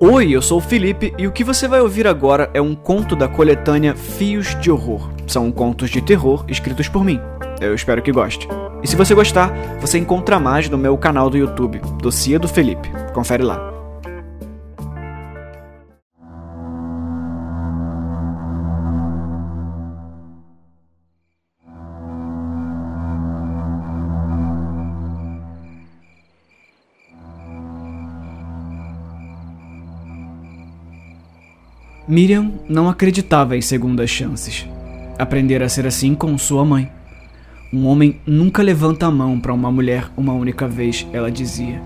Oi, eu sou o Felipe e o que você vai ouvir agora é um conto da coletânea Fios de Horror. São contos de terror escritos por mim. Eu espero que goste. E se você gostar, você encontra mais no meu canal do YouTube, Docia do Felipe. Confere lá. Miriam não acreditava em segundas chances. Aprender a ser assim com sua mãe. Um homem nunca levanta a mão para uma mulher uma única vez, ela dizia.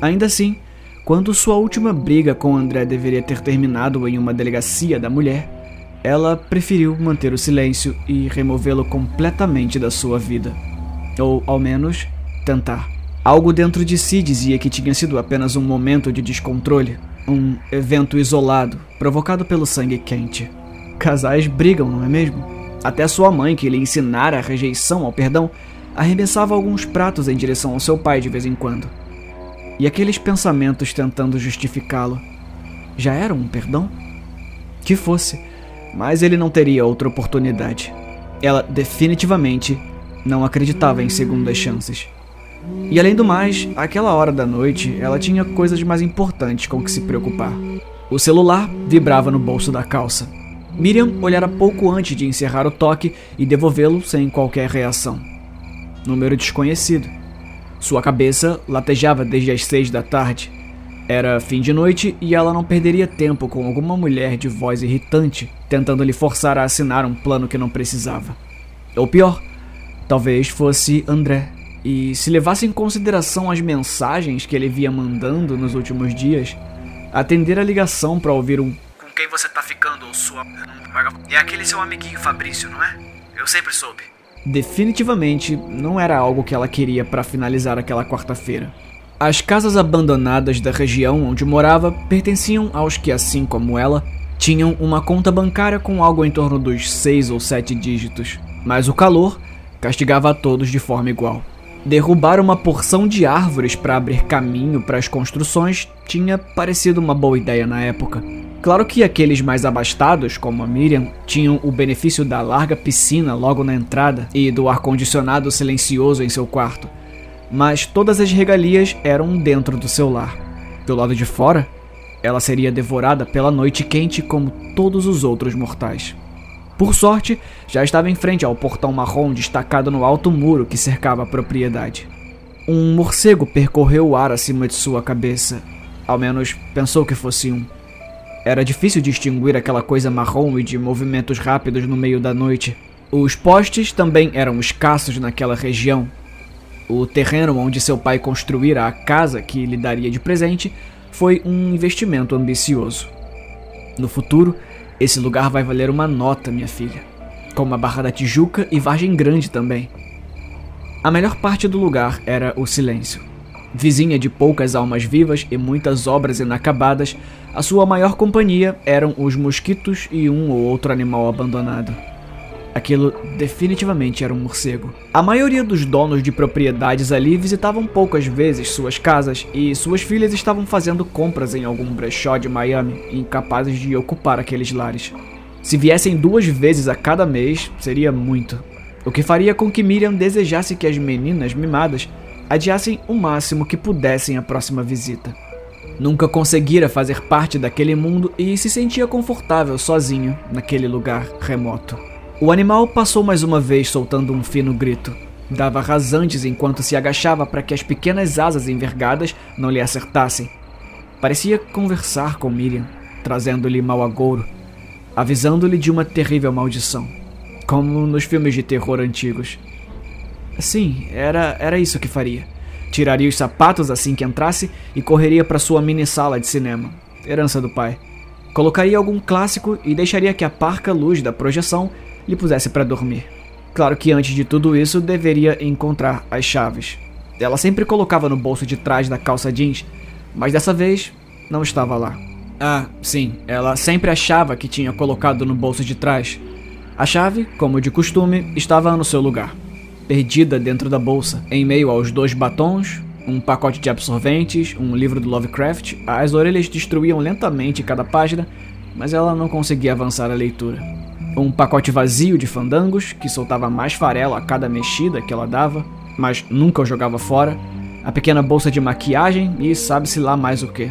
Ainda assim, quando sua última briga com André deveria ter terminado em uma delegacia da mulher, ela preferiu manter o silêncio e removê-lo completamente da sua vida. Ou, ao menos, tentar. Algo dentro de si dizia que tinha sido apenas um momento de descontrole, um evento isolado, provocado pelo sangue quente. Casais brigam, não é mesmo? Até sua mãe, que lhe ensinara a rejeição ao perdão, arremessava alguns pratos em direção ao seu pai de vez em quando. E aqueles pensamentos tentando justificá-lo. Já eram um perdão? Que fosse, mas ele não teria outra oportunidade. Ela definitivamente não acreditava em segundas chances. E além do mais, aquela hora da noite, ela tinha coisas mais importantes com que se preocupar. O celular vibrava no bolso da calça. Miriam olhara pouco antes de encerrar o toque e devolvê-lo sem qualquer reação. Número desconhecido. Sua cabeça latejava desde as seis da tarde. Era fim de noite e ela não perderia tempo com alguma mulher de voz irritante tentando lhe forçar a assinar um plano que não precisava. Ou pior, talvez fosse André, e se levasse em consideração as mensagens que ele via mandando nos últimos dias, atender a ligação para ouvir um Com quem você tá ficando ou sua. É aquele seu amiguinho Fabrício, não é? Eu sempre soube. definitivamente não era algo que ela queria para finalizar aquela quarta-feira. As casas abandonadas da região onde morava pertenciam aos que, assim como ela, tinham uma conta bancária com algo em torno dos seis ou sete dígitos, mas o calor castigava a todos de forma igual. Derrubar uma porção de árvores para abrir caminho para as construções tinha parecido uma boa ideia na época. Claro que aqueles mais abastados, como a Miriam, tinham o benefício da larga piscina logo na entrada e do ar-condicionado silencioso em seu quarto, mas todas as regalias eram dentro do seu lar. Do lado de fora, ela seria devorada pela noite quente como todos os outros mortais. Por sorte, já estava em frente ao portão marrom destacado no alto muro que cercava a propriedade. Um morcego percorreu o ar acima de sua cabeça. Ao menos pensou que fosse um. Era difícil distinguir aquela coisa marrom e de movimentos rápidos no meio da noite. Os postes também eram escassos naquela região. O terreno onde seu pai construíra a casa que lhe daria de presente foi um investimento ambicioso. No futuro, esse lugar vai valer uma nota, minha filha. Como a Barra da Tijuca e Vargem Grande também. A melhor parte do lugar era o silêncio. Vizinha de poucas almas vivas e muitas obras inacabadas, a sua maior companhia eram os mosquitos e um ou outro animal abandonado. Aquilo definitivamente era um morcego. A maioria dos donos de propriedades ali visitavam poucas vezes suas casas e suas filhas estavam fazendo compras em algum brechó de Miami, incapazes de ocupar aqueles lares. Se viessem duas vezes a cada mês, seria muito. O que faria com que Miriam desejasse que as meninas mimadas adiassem o máximo que pudessem a próxima visita. Nunca conseguira fazer parte daquele mundo e se sentia confortável sozinha naquele lugar remoto. O animal passou mais uma vez soltando um fino grito. Dava rasantes enquanto se agachava para que as pequenas asas envergadas não lhe acertassem. Parecia conversar com Miriam, trazendo-lhe mau agouro, avisando-lhe de uma terrível maldição, como nos filmes de terror antigos. Sim, era, era isso que faria. Tiraria os sapatos assim que entrasse e correria para sua mini sala de cinema, herança do pai. Colocaria algum clássico e deixaria que a parca luz da projeção lhe pusesse para dormir. Claro que antes de tudo isso deveria encontrar as chaves. Ela sempre colocava no bolso de trás da calça jeans, mas dessa vez não estava lá. Ah, sim, ela sempre achava que tinha colocado no bolso de trás. A chave, como de costume, estava no seu lugar, perdida dentro da bolsa, em meio aos dois batons, Um pacote de absorventes, um livro do Lovecraft, as orelhas destruíam lentamente cada página, mas ela não conseguia avançar a leitura. Um pacote vazio de fandangos, que soltava mais farelo a cada mexida que ela dava, mas nunca o jogava fora. A pequena bolsa de maquiagem e sabe-se lá mais o que.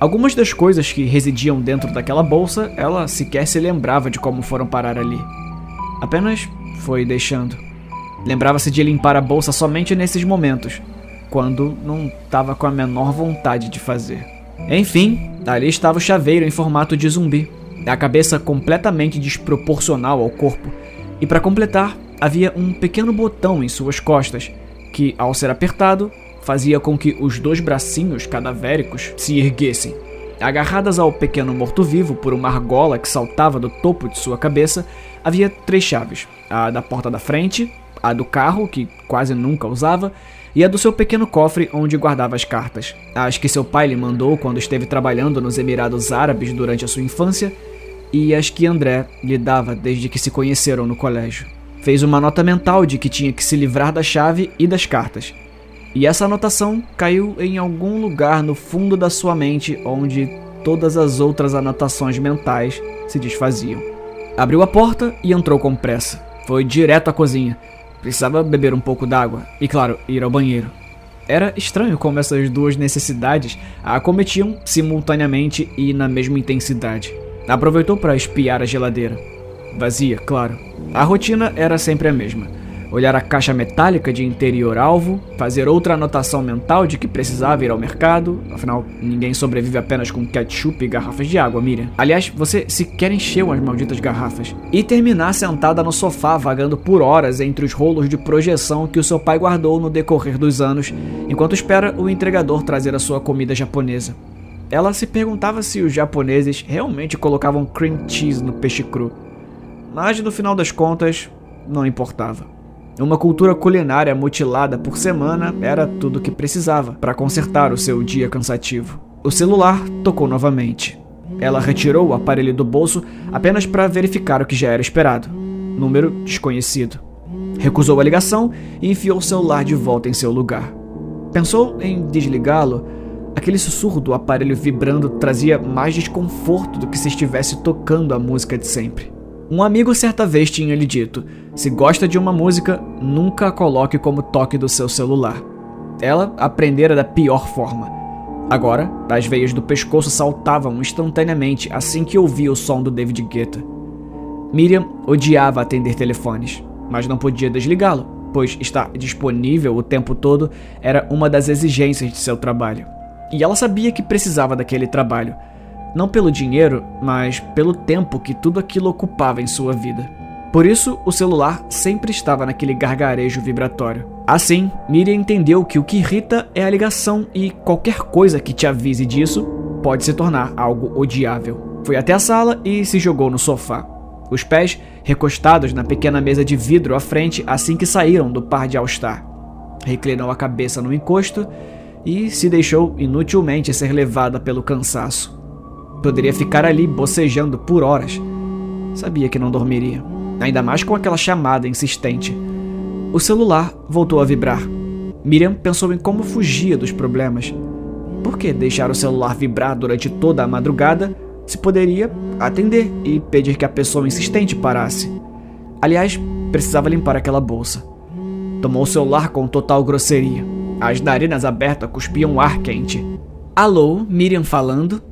Algumas das coisas que residiam dentro daquela bolsa, ela sequer se lembrava de como foram parar ali. Apenas foi deixando. Lembrava-se de limpar a bolsa somente nesses momentos, quando não estava com a menor vontade de fazer. Enfim, ali estava o chaveiro em formato de zumbi, a cabeça completamente desproporcional ao corpo, e para completar, havia um pequeno botão em suas costas, que, ao ser apertado, fazia com que os dois bracinhos cadavéricos se erguessem. Agarradas ao pequeno morto-vivo por uma argola que saltava do topo de sua cabeça, havia três chaves: a da porta da frente, a do carro, que quase nunca usava, e a do seu pequeno cofre onde guardava as cartas. As que seu pai lhe mandou quando esteve trabalhando nos Emirados Árabes durante a sua infância, e as que André lhe dava desde que se conheceram no colégio. Fez uma nota mental de que tinha que se livrar da chave e das cartas. E essa anotação caiu em algum lugar no fundo da sua mente onde todas as outras anotações mentais se desfaziam. Abriu a porta e entrou com pressa. Foi direto à cozinha. Precisava beber um pouco d'água e, claro, ir ao banheiro. Era estranho como essas duas necessidades a acometiam simultaneamente e na mesma intensidade. Aproveitou para espiar a geladeira. Vazia, claro. A rotina era sempre a mesma. Olhar a caixa metálica de interior alvo, fazer outra anotação mental de que precisava ir ao mercado, afinal, ninguém sobrevive apenas com ketchup e garrafas de água, Miriam. Aliás, você sequer encheu as malditas garrafas. E terminar sentada no sofá, vagando por horas entre os rolos de projeção que o seu pai guardou no decorrer dos anos, enquanto espera o entregador trazer a sua comida japonesa. Ela se perguntava se os japoneses realmente colocavam cream cheese no peixe cru. Mas no final das contas, não importava. Uma cultura culinária mutilada por semana era tudo o que precisava para consertar o seu dia cansativo. O celular tocou novamente. Ela retirou o aparelho do bolso apenas para verificar o que já era esperado. Número desconhecido. Recusou a ligação e enfiou o celular de volta em seu lugar. Pensou em desligá-lo, Aquele sussurro do aparelho vibrando trazia mais desconforto do que se estivesse tocando a música de sempre. Um amigo certa vez tinha lhe dito: se gosta de uma música, nunca a coloque como toque do seu celular. Ela aprendera da pior forma. Agora, as veias do pescoço saltavam instantaneamente assim que ouvia o som do David Guetta. Miriam odiava atender telefones, mas não podia desligá-lo, pois estar disponível o tempo todo era uma das exigências de seu trabalho. E ela sabia que precisava daquele trabalho, não pelo dinheiro, mas pelo tempo que tudo aquilo ocupava em sua vida. Por isso, o celular sempre estava naquele gargarejo vibratório. Assim, Miriam entendeu que o que irrita é a ligação e qualquer coisa que te avise disso pode se tornar algo odiável. Foi até a sala e se jogou no sofá. Os pés recostados na pequena mesa de vidro à frente assim que saíram do par de All-Star. Reclinou a cabeça no encosto e se deixou inutilmente ser levada pelo cansaço. Poderia ficar ali bocejando por horas. Sabia que não dormiria, ainda mais com aquela chamada insistente. O celular voltou a vibrar. Miriam pensou em como fugia dos problemas. Por que deixar o celular vibrar durante toda a madrugada se poderia atender e pedir que a pessoa insistente parasse? Aliás, precisava limpar aquela bolsa. Tomou o celular com total grosseria. As narinas abertas cuspiam ar quente. Alô, Miriam falando?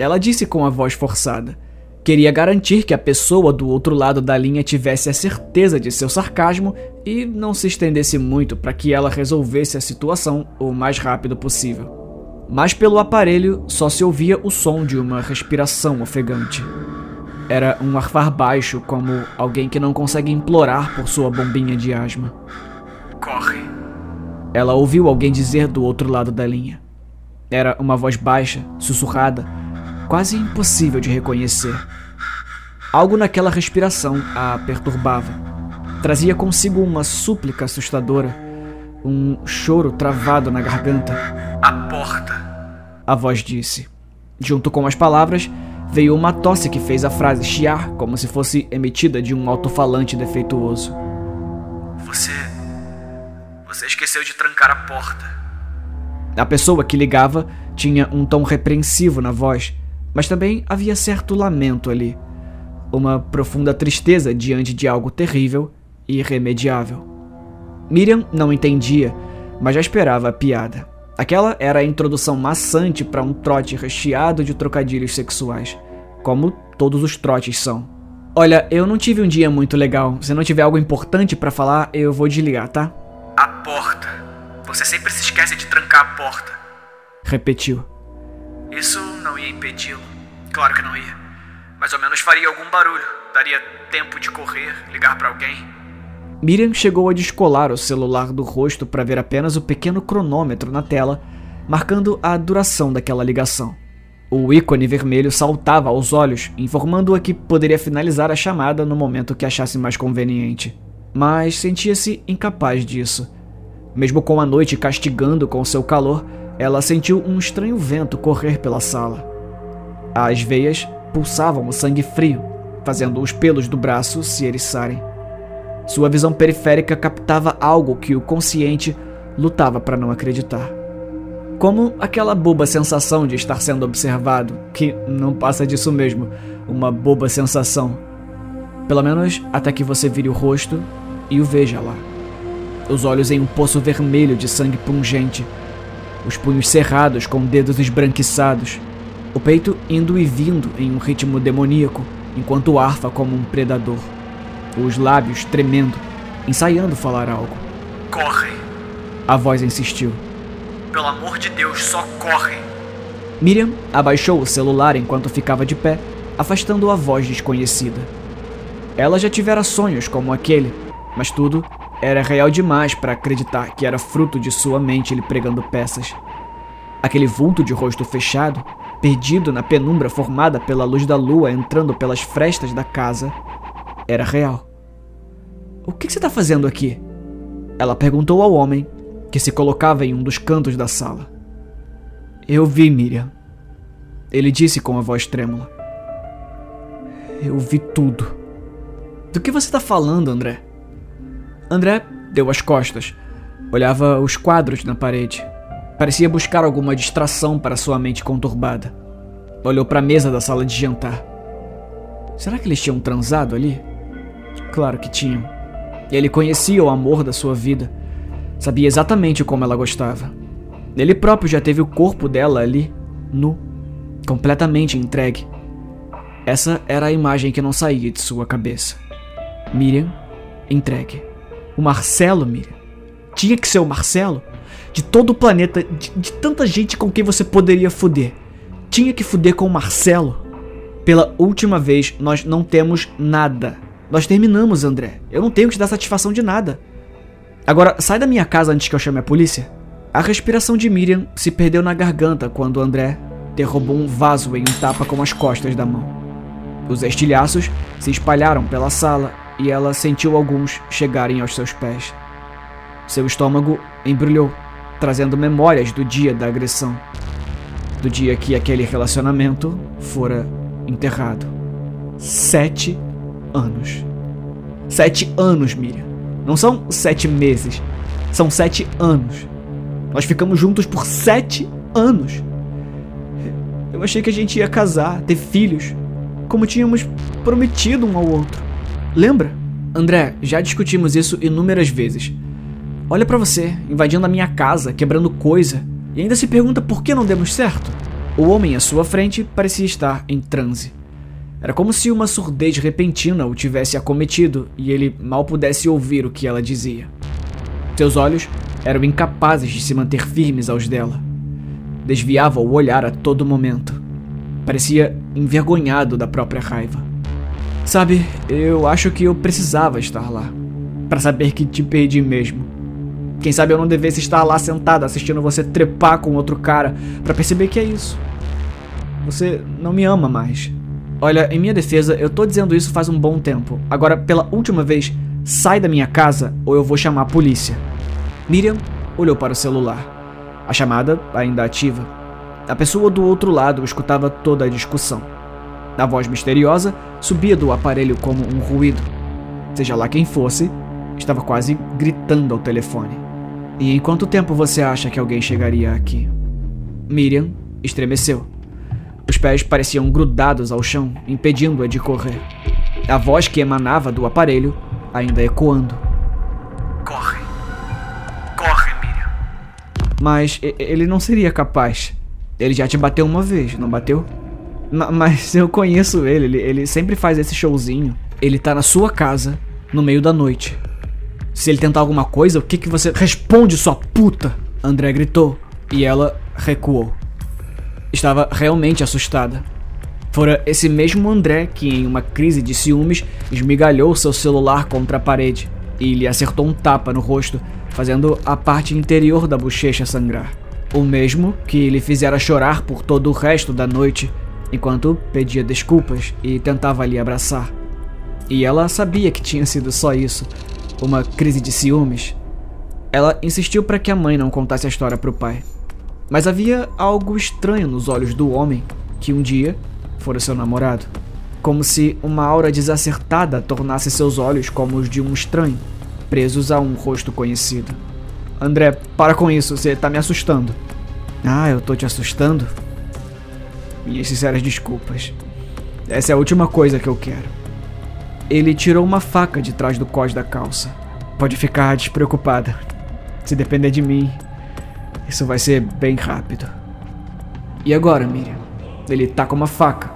Ela disse com a voz forçada. Queria garantir que a pessoa do outro lado da linha tivesse a certeza de seu sarcasmo e não se estendesse muito para que ela resolvesse a situação o mais rápido possível. Mas pelo aparelho só se ouvia o som de uma respiração ofegante. Era um arfar baixo, como alguém que não consegue implorar por sua bombinha de asma. Corre. Ela ouviu alguém dizer do outro lado da linha. Era uma voz baixa, sussurrada, quase impossível de reconhecer. Algo naquela respiração a perturbava. Trazia consigo uma súplica assustadora, um choro travado na garganta. A porta. A voz disse. Junto com as palavras, veio uma tosse que fez a frase chiar como se fosse emitida de um alto-falante defeituoso. Você. Você esqueceu de trancar a porta. A pessoa que ligava tinha um tom repreensivo na voz, mas também havia certo lamento ali. Uma profunda tristeza diante de algo terrível e irremediável. Miriam não entendia, mas já esperava a piada. Aquela era a introdução maçante para um trote recheado de trocadilhos sexuais, como todos os trotes são. Olha, eu não tive um dia muito legal. Se não tiver algo importante para falar, eu vou desligar, tá? A porta. Você sempre se esquece de trancar a porta. Repetiu. Isso impedi-lo. Claro que não ia. Mais ou menos faria algum barulho. Daria tempo de correr, ligar para alguém. Miriam chegou a descolar o celular do rosto para ver apenas o pequeno cronômetro na tela, marcando a duração daquela ligação. O ícone vermelho saltava aos olhos, informando-a que poderia finalizar a chamada no momento que achasse mais conveniente. Mas sentia-se incapaz disso. Mesmo com a noite castigando com seu calor, ela sentiu um estranho vento correr pela sala. As veias pulsavam o sangue frio, fazendo os pelos do braço se eriçarem. Sua visão periférica captava algo que o consciente lutava para não acreditar como aquela boba sensação de estar sendo observado, que não passa disso mesmo, uma boba sensação. Pelo menos até que você vire o rosto e o veja lá. Os olhos em um poço vermelho de sangue pungente, os punhos cerrados com dedos esbranquiçados, o peito indo e vindo em um ritmo demoníaco, enquanto arfa como um predador. Os lábios tremendo, ensaiando falar algo. Corre! A voz insistiu. Pelo amor de Deus, só corre! Miriam abaixou o celular enquanto ficava de pé, afastando a voz desconhecida. Ela já tivera sonhos como aquele, mas tudo era real demais para acreditar que era fruto de sua mente lhe pregando peças. Aquele vulto de rosto fechado, perdido na penumbra formada pela luz da lua entrando pelas frestas da casa, era real. O que você está fazendo aqui? Ela perguntou ao homem que se colocava em um dos cantos da sala. Eu vi Miriam. Ele disse com a voz trêmula. Eu vi tudo. Do que você está falando, André? André deu as costas. Olhava os quadros na parede. Parecia buscar alguma distração para sua mente conturbada. Olhou para a mesa da sala de jantar. Será que eles tinham transado ali? Claro que tinham. Ele conhecia o amor da sua vida Sabia exatamente como ela gostava. Ele próprio já teve o corpo dela ali, nu, completamente entregue. Essa era a imagem que não saía de sua cabeça. Miriam, entregue. O Marcelo, Miriam. Tinha que ser o Marcelo? De todo o planeta, de, de tanta gente com quem você poderia fuder. Tinha que fuder com o Marcelo. Pela última vez, nós não temos nada. Nós terminamos, André. Eu não tenho que te dar satisfação de nada. Agora, sai da minha casa antes que eu chame a polícia. A respiração de Miriam se perdeu na garganta quando André derrubou um vaso em um tapa com as costas da mão. Os estilhaços se espalharam pela sala e ela sentiu alguns chegarem aos seus pés. Seu estômago embrulhou, trazendo memórias do dia da agressão, do dia que aquele relacionamento fora enterrado. Sete anos. Sete anos, Miriam. Não são sete meses, são sete anos. Nós ficamos juntos por sete anos. Eu achei que a gente ia casar, ter filhos, como tínhamos prometido um ao outro. Lembra? André, já discutimos isso inúmeras vezes. Olha para você, invadindo a minha casa, quebrando coisa, e ainda se pergunta por que não demos certo. O homem à sua frente parecia estar em transe. Era como se uma surdez repentina o tivesse acometido e ele mal pudesse ouvir o que ela dizia. Seus olhos eram incapazes de se manter firmes aos dela. Desviava o olhar a todo momento. Parecia envergonhado da própria raiva. Sabe, eu acho que eu precisava estar lá. para saber que te perdi mesmo. Quem sabe eu não devesse estar lá sentado assistindo você trepar com outro cara para perceber que é isso. Você não me ama mais. Olha, em minha defesa, eu tô dizendo isso faz um bom tempo. Agora, pela última vez, sai da minha casa ou eu vou chamar a polícia. Miriam olhou para o celular. A chamada ainda ativa. A pessoa do outro lado escutava toda a discussão. A voz misteriosa subia do aparelho como um ruído. Seja lá quem fosse, estava quase gritando ao telefone. E em quanto tempo você acha que alguém chegaria aqui? Miriam estremeceu. Os pés pareciam grudados ao chão, impedindo-a de correr. A voz que emanava do aparelho ainda ecoando. Corre. Corre, Miriam. Mas ele não seria capaz. Ele já te bateu uma vez, não bateu? mas eu conheço ele, ele, ele sempre faz esse showzinho. Ele tá na sua casa, no meio da noite. Se ele tentar alguma coisa, o que que você responde, sua puta? André gritou e ela recuou. Estava realmente assustada. Fora esse mesmo André que, em uma crise de ciúmes, esmigalhou seu celular contra a parede e lhe acertou um tapa no rosto, fazendo a parte interior da bochecha sangrar. O mesmo que lhe fizera chorar por todo o resto da noite, enquanto pedia desculpas e tentava lhe abraçar. E ela sabia que tinha sido só isso, uma crise de ciúmes. Ela insistiu para que a mãe não contasse a história para o pai. Mas havia algo estranho nos olhos do homem que um dia fora seu namorado. Como se uma aura desacertada tornasse seus olhos como os de um estranho, presos a um rosto conhecido. André, para com isso, você tá me assustando. Ah, eu tô te assustando? Minhas sinceras desculpas. Essa é a última coisa que eu quero. Ele tirou uma faca de trás do cós da calça. Pode ficar despreocupada. Se depender de mim, isso vai ser bem rápido. E agora, Miriam? Ele tá com uma faca.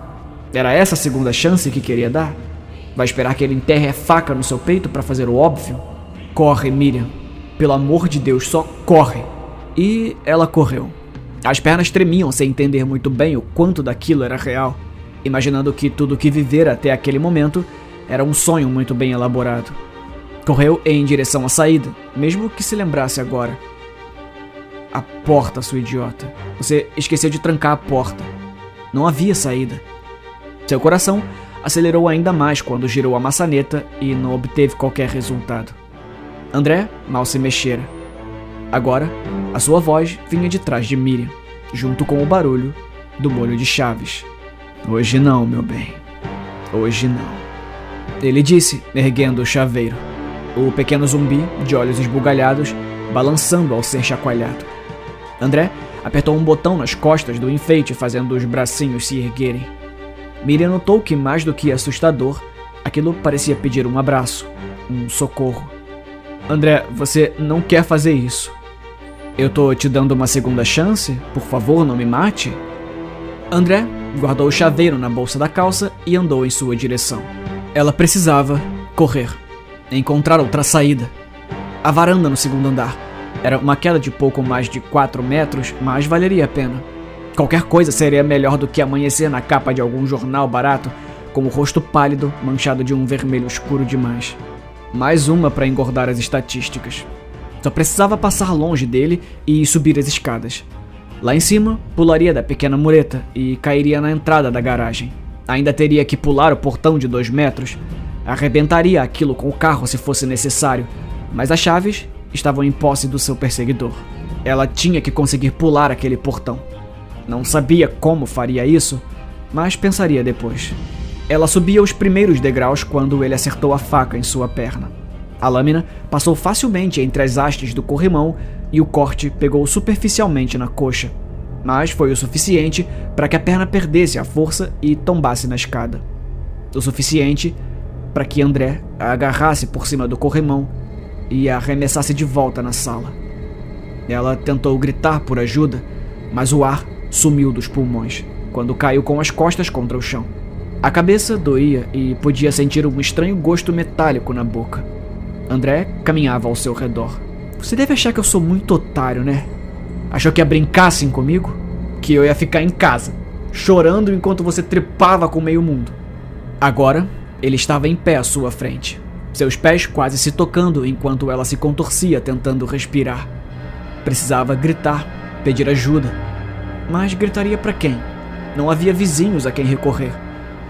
Era essa a segunda chance que queria dar? Vai esperar que ele enterre a faca no seu peito para fazer o óbvio? Corre, Miriam. Pelo amor de Deus, só corre. E ela correu. As pernas tremiam sem entender muito bem o quanto daquilo era real, imaginando que tudo o que vivera até aquele momento era um sonho muito bem elaborado. Correu em direção à saída, mesmo que se lembrasse agora. A porta, sua idiota. Você esqueceu de trancar a porta. Não havia saída. Seu coração acelerou ainda mais quando girou a maçaneta e não obteve qualquer resultado. André mal se mexera. Agora, a sua voz vinha de trás de Miriam, junto com o barulho do molho de chaves. Hoje não, meu bem. Hoje não. Ele disse, erguendo o chaveiro. O pequeno zumbi, de olhos esbugalhados, balançando ao ser chacoalhado. André apertou um botão nas costas do enfeite, fazendo os bracinhos se erguerem. Miriam notou que, mais do que assustador, aquilo parecia pedir um abraço, um socorro. André, você não quer fazer isso. Eu tô te dando uma segunda chance? Por favor, não me mate? André guardou o chaveiro na bolsa da calça e andou em sua direção. Ela precisava correr, encontrar outra saída. A varanda no segundo andar era uma queda de pouco mais de 4 metros, mas valeria a pena. Qualquer coisa seria melhor do que amanhecer na capa de algum jornal barato, com o rosto pálido, manchado de um vermelho escuro demais. Mais uma para engordar as estatísticas. Só precisava passar longe dele e subir as escadas. Lá em cima, pularia da pequena mureta e cairia na entrada da garagem. Ainda teria que pular o portão de dois metros. Arrebentaria aquilo com o carro se fosse necessário, mas as chaves estavam em posse do seu perseguidor. Ela tinha que conseguir pular aquele portão. Não sabia como faria isso, mas pensaria depois. Ela subia os primeiros degraus quando ele acertou a faca em sua perna. A lâmina passou facilmente entre as hastes do corrimão e o corte pegou superficialmente na coxa, mas foi o suficiente para que a perna perdesse a força e tombasse na escada. O suficiente para que André a agarrasse por cima do corrimão e a arremessasse de volta na sala. Ela tentou gritar por ajuda, mas o ar sumiu dos pulmões quando caiu com as costas contra o chão. A cabeça doía e podia sentir um estranho gosto metálico na boca. André caminhava ao seu redor. Você deve achar que eu sou muito otário, né? Achou que ia brincar assim comigo? Que eu ia ficar em casa, chorando enquanto você trepava com meio mundo. Agora, ele estava em pé à sua frente, seus pés quase se tocando enquanto ela se contorcia tentando respirar. Precisava gritar, pedir ajuda. Mas gritaria para quem? Não havia vizinhos a quem recorrer.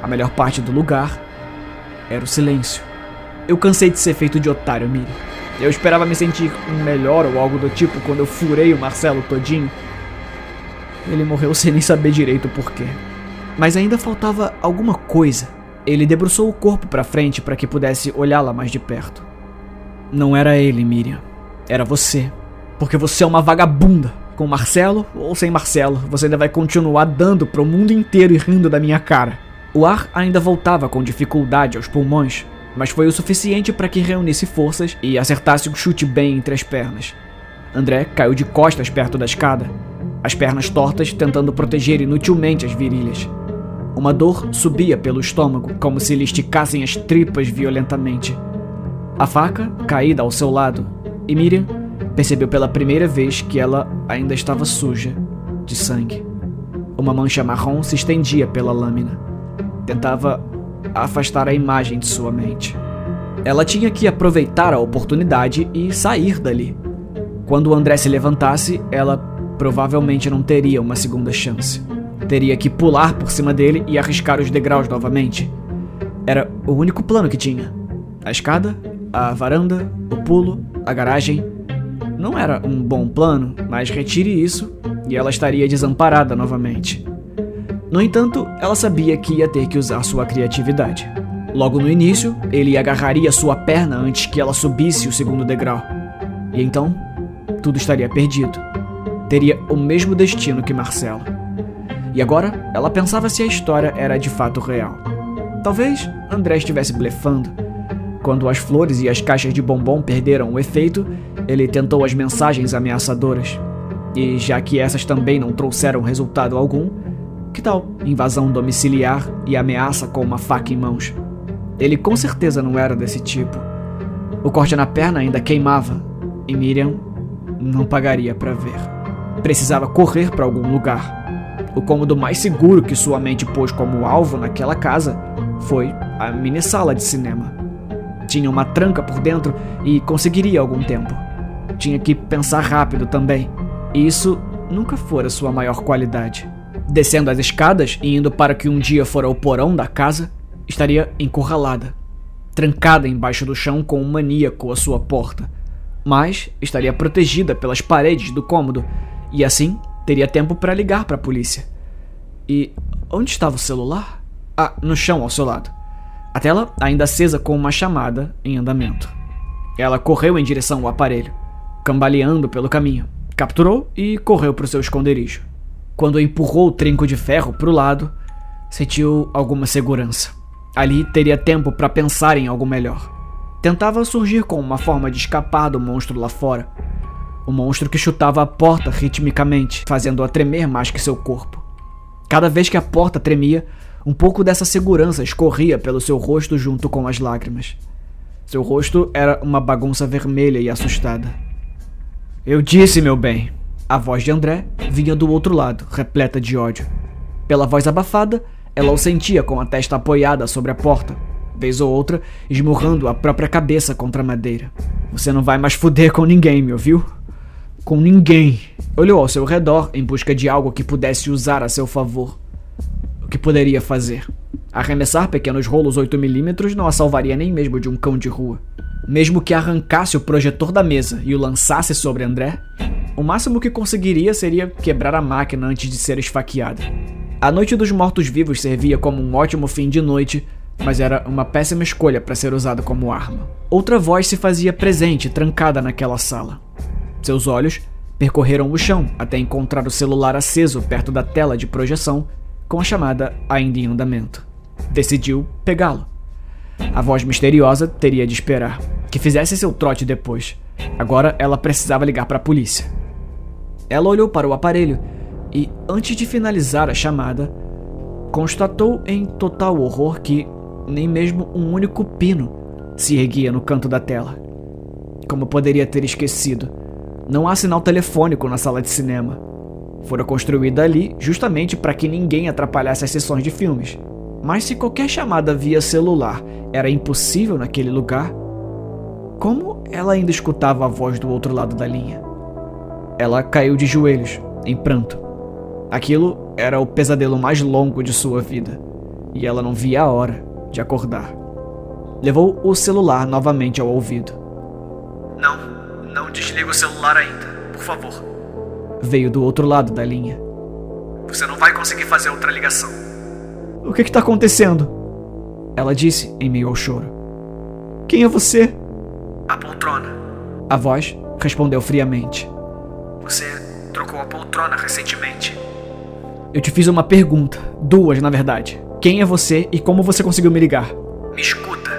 A melhor parte do lugar era o silêncio. Eu cansei de ser feito de otário, Miri. Eu esperava me sentir melhor ou algo do tipo quando eu furei o Marcelo todinho. Ele morreu sem nem saber direito o porquê. Mas ainda faltava alguma coisa. Ele debruçou o corpo para frente para que pudesse olhá-la mais de perto. Não era ele, Miriam. Era você. Por Porque você é uma vagabunda. Com Marcelo ou sem Marcelo, você ainda vai continuar dando pro mundo inteiro e rindo da minha cara. O ar ainda voltava com dificuldade aos pulmões, mas foi o suficiente para que reunisse forças e acertasse um chute bem entre as pernas. André caiu de costas perto da escada, as pernas tortas tentando proteger inutilmente as virilhas. Uma dor subia pelo estômago, como se lhe esticassem as tripas violentamente. A faca caída ao seu lado, e Miriam percebeu pela primeira vez que ela ainda estava suja de sangue. Uma mancha marrom se estendia pela lâmina. Tentava afastar a imagem de sua mente. Ela tinha que aproveitar a oportunidade e sair dali. Quando o André se levantasse, ela provavelmente não teria uma segunda chance. Teria que pular por cima dele e arriscar os degraus novamente. Era o único plano que tinha. A escada, a varanda, o pulo, a garagem. Não era um bom plano, mas retire isso e ela estaria desamparada novamente. No entanto, ela sabia que ia ter que usar sua criatividade. Logo no início, ele agarraria sua perna antes que ela subisse o segundo degrau. E então, tudo estaria perdido. Teria o mesmo destino que Marcelo. E agora, ela pensava se a história era de fato real. Talvez André estivesse blefando. Quando as flores e as caixas de bombom perderam o efeito, ele tentou as mensagens ameaçadoras. E já que essas também não trouxeram resultado algum, que tal invasão domiciliar e ameaça com uma faca em mãos? Ele com certeza não era desse tipo. O corte na perna ainda queimava e Miriam não pagaria para ver. Precisava correr para algum lugar. O cômodo mais seguro que sua mente pôs como alvo naquela casa foi a mini sala de cinema. Tinha uma tranca por dentro e conseguiria algum tempo. Tinha que pensar rápido também, e isso nunca fora sua maior qualidade. Descendo as escadas e indo para que um dia fora o porão da casa, estaria encurralada, trancada embaixo do chão com um maníaco à sua porta. Mas estaria protegida pelas paredes do cômodo e assim teria tempo para ligar para a polícia. E onde estava o celular? Ah, no chão ao seu lado. A tela ainda acesa com uma chamada em andamento. Ela correu em direção ao aparelho, cambaleando pelo caminho. Capturou e correu para o seu esconderijo. Quando empurrou o trinco de ferro para o lado, sentiu alguma segurança. Ali teria tempo para pensar em algo melhor. Tentava surgir com uma forma de escapar do monstro lá fora. O monstro que chutava a porta ritmicamente, fazendo-a tremer mais que seu corpo. Cada vez que a porta tremia, um pouco dessa segurança escorria pelo seu rosto junto com as lágrimas. Seu rosto era uma bagunça vermelha e assustada. Eu disse, meu bem, a voz de André vinha do outro lado, repleta de ódio. Pela voz abafada, ela o sentia com a testa apoiada sobre a porta, vez ou outra esmurrando a própria cabeça contra a madeira. Você não vai mais fuder com ninguém, me ouviu? Com ninguém. Olhou ao seu redor em busca de algo que pudesse usar a seu favor. O que poderia fazer? Arremessar pequenos rolos 8mm não a salvaria nem mesmo de um cão de rua. Mesmo que arrancasse o projetor da mesa e o lançasse sobre André, o máximo que conseguiria seria quebrar a máquina antes de ser esfaqueada. A Noite dos Mortos-Vivos servia como um ótimo fim de noite, mas era uma péssima escolha para ser usada como arma. Outra voz se fazia presente, trancada naquela sala. Seus olhos percorreram o chão até encontrar o celular aceso perto da tela de projeção, com a chamada ainda em andamento. Decidiu pegá-lo. A voz misteriosa teria de esperar que fizesse seu trote depois. Agora ela precisava ligar para a polícia. Ela olhou para o aparelho e, antes de finalizar a chamada, constatou em total horror que nem mesmo um único pino se erguia no canto da tela. Como poderia ter esquecido? Não há sinal telefônico na sala de cinema. Fora construída ali justamente para que ninguém atrapalhasse as sessões de filmes. Mas se qualquer chamada via celular era impossível naquele lugar, como ela ainda escutava a voz do outro lado da linha? Ela caiu de joelhos, em pranto. Aquilo era o pesadelo mais longo de sua vida, e ela não via a hora de acordar. Levou o celular novamente ao ouvido. Não, não desliga o celular ainda, por favor. Veio do outro lado da linha. Você não vai conseguir fazer outra ligação. O que está acontecendo? Ela disse em meio ao choro. Quem é você? A poltrona. A voz respondeu friamente. Você trocou a poltrona recentemente. Eu te fiz uma pergunta, duas na verdade. Quem é você e como você conseguiu me ligar? Me escuta.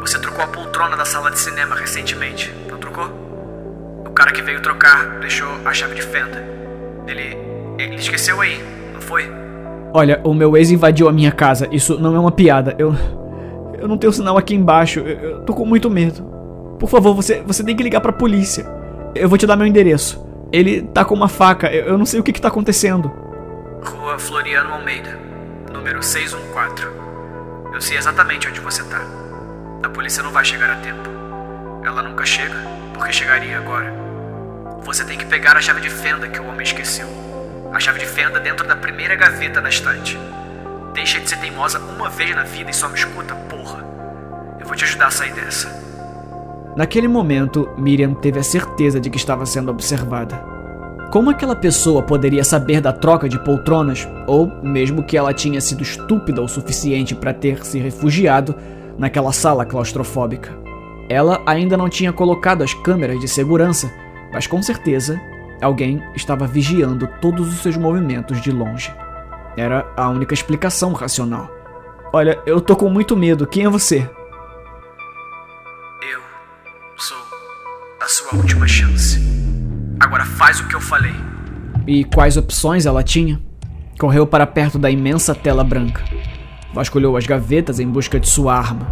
Você trocou a poltrona da sala de cinema recentemente, não trocou? O cara que veio trocar deixou a chave de fenda. Ele. ele esqueceu aí, não foi? Olha, o meu ex invadiu a minha casa. Isso não é uma piada. Eu. Eu não tenho sinal aqui embaixo. Eu, eu tô com muito medo. Por favor, você, você tem que ligar pra polícia. Eu vou te dar meu endereço. Ele tá com uma faca. Eu, eu não sei o que, que tá acontecendo. Rua Floriano Almeida, número 614. Eu sei exatamente onde você tá. A polícia não vai chegar a tempo. Ela nunca chega, porque chegaria agora. Você tem que pegar a chave de fenda que o homem esqueceu. A chave de fenda dentro da primeira gaveta da estante. Deixa de ser teimosa uma vez na vida e só me escuta, porra. Eu vou te ajudar a sair dessa. Naquele momento, Miriam teve a certeza de que estava sendo observada. Como aquela pessoa poderia saber da troca de poltronas, ou mesmo que ela tinha sido estúpida o suficiente para ter se refugiado naquela sala claustrofóbica? Ela ainda não tinha colocado as câmeras de segurança, mas com certeza alguém estava vigiando todos os seus movimentos de longe. Era a única explicação racional. Olha, eu tô com muito medo. Quem é você? A sua última chance. Agora faz o que eu falei. E quais opções ela tinha? Correu para perto da imensa tela branca. Vasculhou as gavetas em busca de sua arma.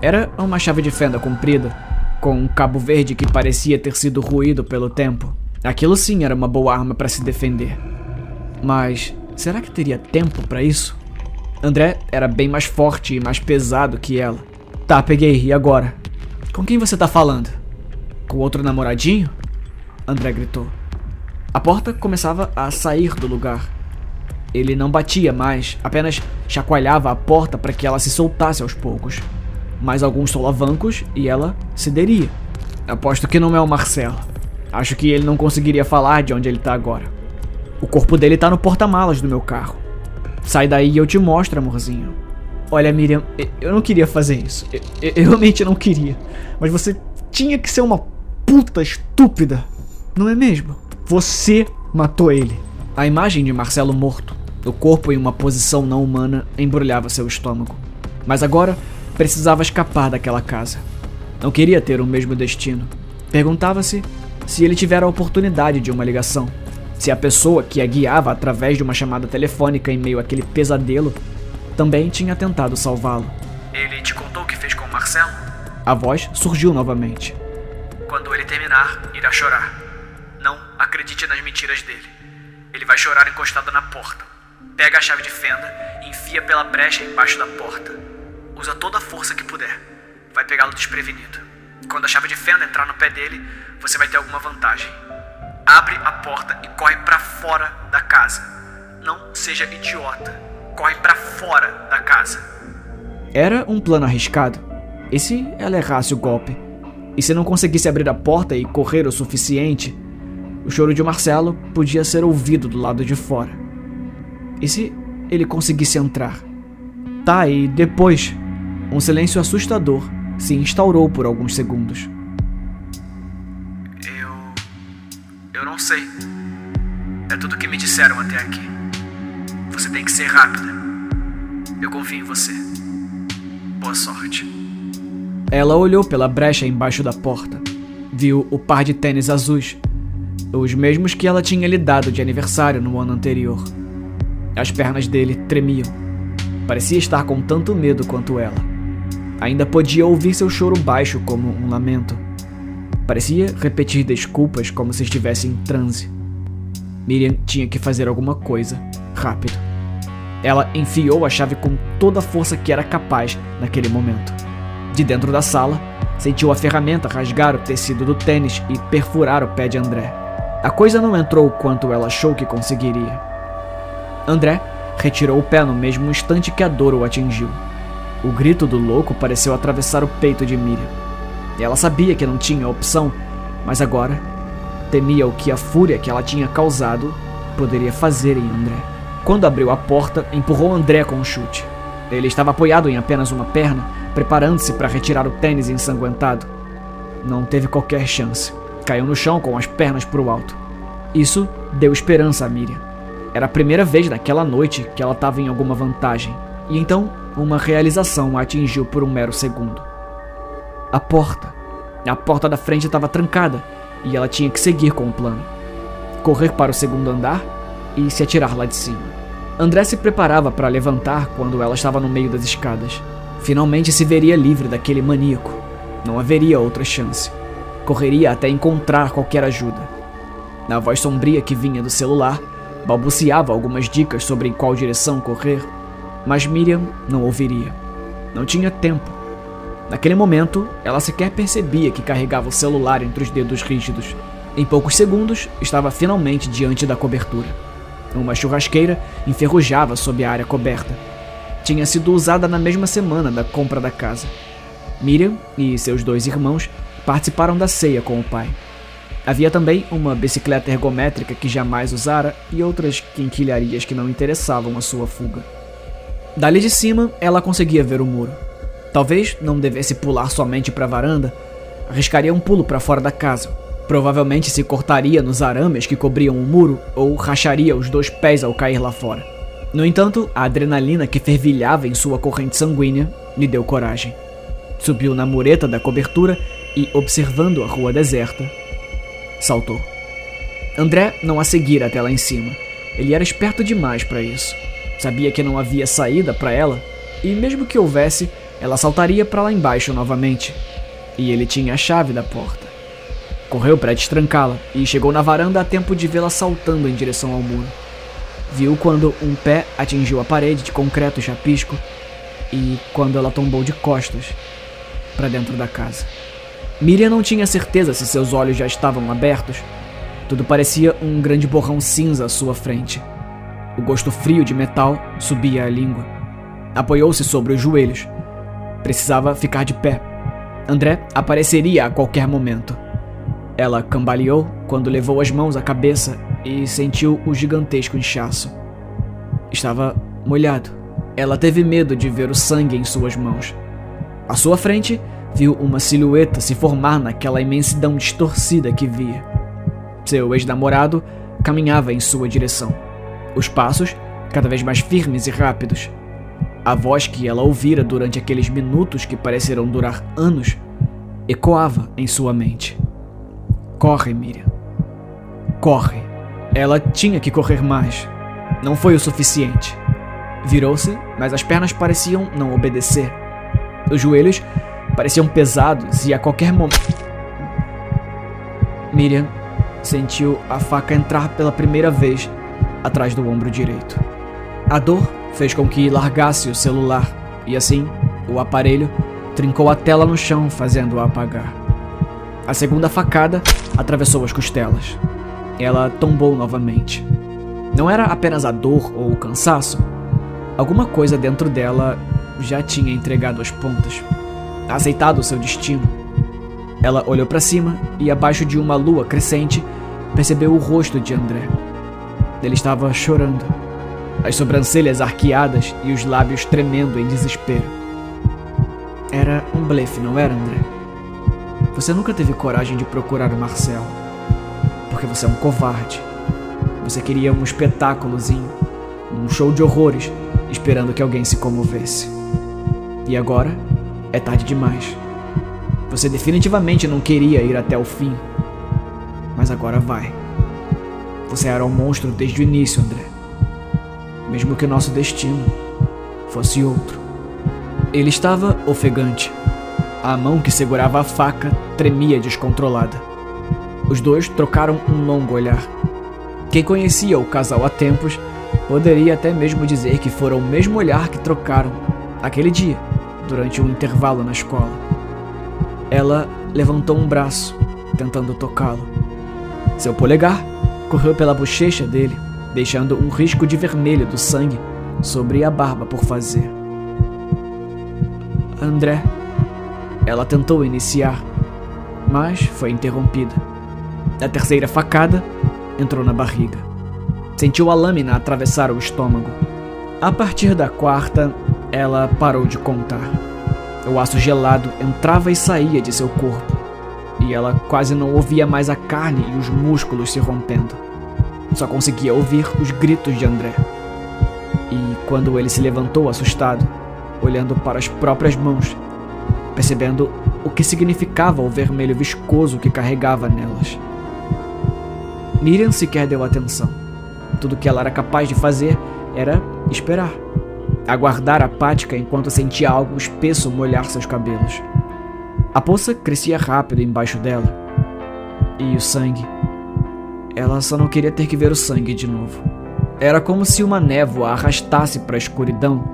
Era uma chave de fenda comprida, com um cabo verde que parecia ter sido ruído pelo tempo. Aquilo sim era uma boa arma para se defender. Mas será que teria tempo para isso? André era bem mais forte e mais pesado que ela. Tá, peguei, e agora? Com quem você tá falando? Com outro namoradinho? André gritou. A porta começava a sair do lugar. Ele não batia mais, apenas chacoalhava a porta para que ela se soltasse aos poucos. Mais alguns solavancos e ela cederia. Aposto que não é o Marcelo. Acho que ele não conseguiria falar de onde ele tá agora. O corpo dele tá no porta-malas do meu carro. Sai daí e eu te mostro, amorzinho. Olha, Miriam, eu não queria fazer isso. Eu, eu realmente não queria. Mas você tinha que ser uma puta estúpida. Não é mesmo? Você matou ele. A imagem de Marcelo morto, o corpo em uma posição não humana, embrulhava seu estômago. Mas agora precisava escapar daquela casa. Não queria ter o mesmo destino. Perguntava-se se ele tivera a oportunidade de uma ligação. Se a pessoa que a guiava através de uma chamada telefônica em meio àquele pesadelo também tinha tentado salvá-lo. Ele te contou o que fez com o Marcelo? A voz surgiu novamente. Quando ele terminar, irá chorar. Não acredite nas mentiras dele. Ele vai chorar encostado na porta. Pega a chave de fenda e enfia pela brecha embaixo da porta. Usa toda a força que puder. Vai pegá-lo desprevenido. Quando a chave de fenda entrar no pé dele, você vai ter alguma vantagem. Abre a porta e corre para fora da casa. Não seja idiota. Corre para fora da casa. Era um plano arriscado. E se ela errasse o golpe? E se não conseguisse abrir a porta e correr o suficiente, o choro de Marcelo podia ser ouvido do lado de fora. E se ele conseguisse entrar? Tá, e depois, um silêncio assustador se instaurou por alguns segundos. Eu. Eu não sei. É tudo que me disseram até aqui. Você tem que ser rápida. Eu confio em você. Boa sorte. Ela olhou pela brecha embaixo da porta. Viu o par de tênis azuis os mesmos que ela tinha lhe dado de aniversário no ano anterior. As pernas dele tremiam. Parecia estar com tanto medo quanto ela. Ainda podia ouvir seu choro baixo como um lamento. Parecia repetir desculpas como se estivesse em transe. Miriam tinha que fazer alguma coisa, rápido. Ela enfiou a chave com toda a força que era capaz naquele momento. De dentro da sala, sentiu a ferramenta rasgar o tecido do tênis e perfurar o pé de André. A coisa não entrou quanto ela achou que conseguiria. André retirou o pé no mesmo instante que a dor o atingiu. O grito do louco pareceu atravessar o peito de Miriam. Ela sabia que não tinha opção, mas agora temia o que a fúria que ela tinha causado poderia fazer em André. Quando abriu a porta, empurrou André com um chute. Ele estava apoiado em apenas uma perna, preparando-se para retirar o tênis ensanguentado. Não teve qualquer chance. Caiu no chão com as pernas para o alto. Isso deu esperança a Miriam. Era a primeira vez naquela noite que ela estava em alguma vantagem, e então uma realização a atingiu por um mero segundo. A porta. A porta da frente estava trancada e ela tinha que seguir com o plano. Correr para o segundo andar e se atirar lá de cima. André se preparava para levantar quando ela estava no meio das escadas. Finalmente se veria livre daquele maníaco. Não haveria outra chance. Correria até encontrar qualquer ajuda. Na voz sombria que vinha do celular, balbuciava algumas dicas sobre em qual direção correr, mas Miriam não ouviria. Não tinha tempo. Naquele momento, ela sequer percebia que carregava o celular entre os dedos rígidos. Em poucos segundos, estava finalmente diante da cobertura. Uma churrasqueira enferrujava sob a área coberta. Tinha sido usada na mesma semana da compra da casa. Miriam e seus dois irmãos participaram da ceia com o pai. Havia também uma bicicleta ergométrica que jamais usara e outras quinquilharias que não interessavam a sua fuga. Dali de cima, ela conseguia ver o muro. Talvez não devesse pular somente para a varanda, arriscaria um pulo para fora da casa. Provavelmente se cortaria nos arames que cobriam o muro ou racharia os dois pés ao cair lá fora. No entanto, a adrenalina que fervilhava em sua corrente sanguínea lhe deu coragem. Subiu na mureta da cobertura e, observando a rua deserta, saltou. André não a seguira até lá em cima. Ele era esperto demais para isso. Sabia que não havia saída para ela, e mesmo que houvesse, ela saltaria para lá embaixo novamente. E ele tinha a chave da porta. Correu para destrancá-la e chegou na varanda a tempo de vê-la saltando em direção ao muro. Viu quando um pé atingiu a parede de concreto chapisco e quando ela tombou de costas para dentro da casa. Miriam não tinha certeza se seus olhos já estavam abertos. Tudo parecia um grande borrão cinza à sua frente. O gosto frio de metal subia à língua. Apoiou-se sobre os joelhos. Precisava ficar de pé. André apareceria a qualquer momento. Ela cambaleou quando levou as mãos à cabeça e sentiu o gigantesco inchaço. Estava molhado. Ela teve medo de ver o sangue em suas mãos. À sua frente, viu uma silhueta se formar naquela imensidão distorcida que via. Seu ex-namorado caminhava em sua direção. Os passos cada vez mais firmes e rápidos. A voz que ela ouvira durante aqueles minutos que pareceram durar anos ecoava em sua mente. Corre, Miriam. Corre. Ela tinha que correr mais. Não foi o suficiente. Virou-se, mas as pernas pareciam não obedecer. Os joelhos pareciam pesados e a qualquer momento. Miriam sentiu a faca entrar pela primeira vez atrás do ombro direito. A dor fez com que largasse o celular e assim o aparelho trincou a tela no chão, fazendo-a apagar. A segunda facada atravessou as costelas. Ela tombou novamente. Não era apenas a dor ou o cansaço. Alguma coisa dentro dela já tinha entregado as pontas aceitado seu destino. Ela olhou para cima e, abaixo de uma lua crescente, percebeu o rosto de André. Ele estava chorando, as sobrancelhas arqueadas e os lábios tremendo em desespero. Era um blefe, não era, André? Você nunca teve coragem de procurar o Marcelo, porque você é um covarde. Você queria um espetáculozinho, um show de horrores, esperando que alguém se comovesse. E agora é tarde demais. Você definitivamente não queria ir até o fim. Mas agora vai. Você era um monstro desde o início, André. Mesmo que nosso destino fosse outro. Ele estava ofegante. A mão que segurava a faca tremia descontrolada. Os dois trocaram um longo olhar. Quem conhecia o casal há tempos poderia até mesmo dizer que foram o mesmo olhar que trocaram aquele dia durante um intervalo na escola. Ela levantou um braço, tentando tocá-lo. Seu polegar correu pela bochecha dele, deixando um risco de vermelho do sangue sobre a barba por fazer. André. Ela tentou iniciar, mas foi interrompida. A terceira facada entrou na barriga. Sentiu a lâmina atravessar o estômago. A partir da quarta, ela parou de contar. O aço gelado entrava e saía de seu corpo, e ela quase não ouvia mais a carne e os músculos se rompendo. só conseguia ouvir os gritos de André. E quando ele se levantou assustado, olhando para as próprias mãos, percebendo o que significava o vermelho viscoso que carregava nelas. Miriam sequer deu atenção. Tudo que ela era capaz de fazer era esperar. Aguardar apática enquanto sentia algo espesso molhar seus cabelos. A poça crescia rápido embaixo dela. E o sangue. Ela só não queria ter que ver o sangue de novo. Era como se uma névoa a arrastasse para a escuridão,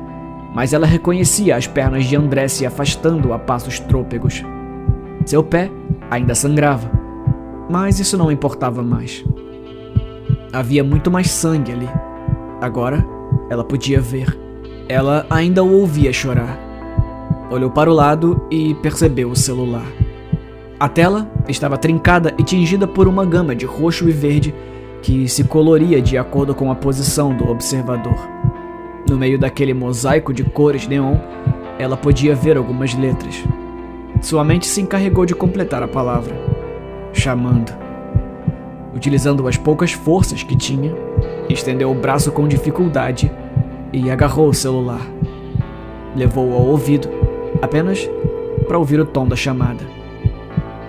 mas ela reconhecia as pernas de André se afastando a passos trôpegos. Seu pé ainda sangrava, mas isso não importava mais. Havia muito mais sangue ali. Agora ela podia ver. Ela ainda o ouvia chorar. Olhou para o lado e percebeu o celular. A tela estava trincada e tingida por uma gama de roxo e verde que se coloria de acordo com a posição do observador. No meio daquele mosaico de cores neon, ela podia ver algumas letras. Sua mente se encarregou de completar a palavra, chamando. Utilizando as poucas forças que tinha, estendeu o braço com dificuldade e agarrou o celular. Levou-o ao ouvido, apenas para ouvir o tom da chamada.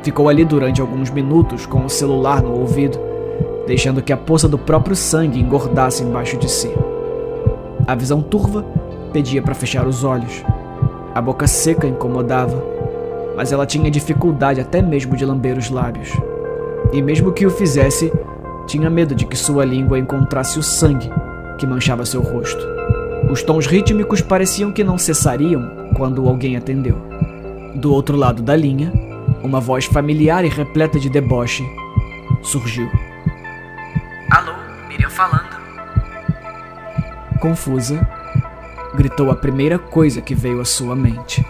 Ficou ali durante alguns minutos com o celular no ouvido, deixando que a poça do próprio sangue engordasse embaixo de si. A visão turva pedia para fechar os olhos. A boca seca incomodava, mas ela tinha dificuldade até mesmo de lamber os lábios. E mesmo que o fizesse, tinha medo de que sua língua encontrasse o sangue que manchava seu rosto. Os tons rítmicos pareciam que não cessariam quando alguém atendeu. Do outro lado da linha, uma voz familiar e repleta de deboche surgiu. Alô, Miriam falando. Confusa, gritou a primeira coisa que veio à sua mente.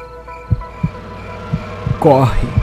Corre!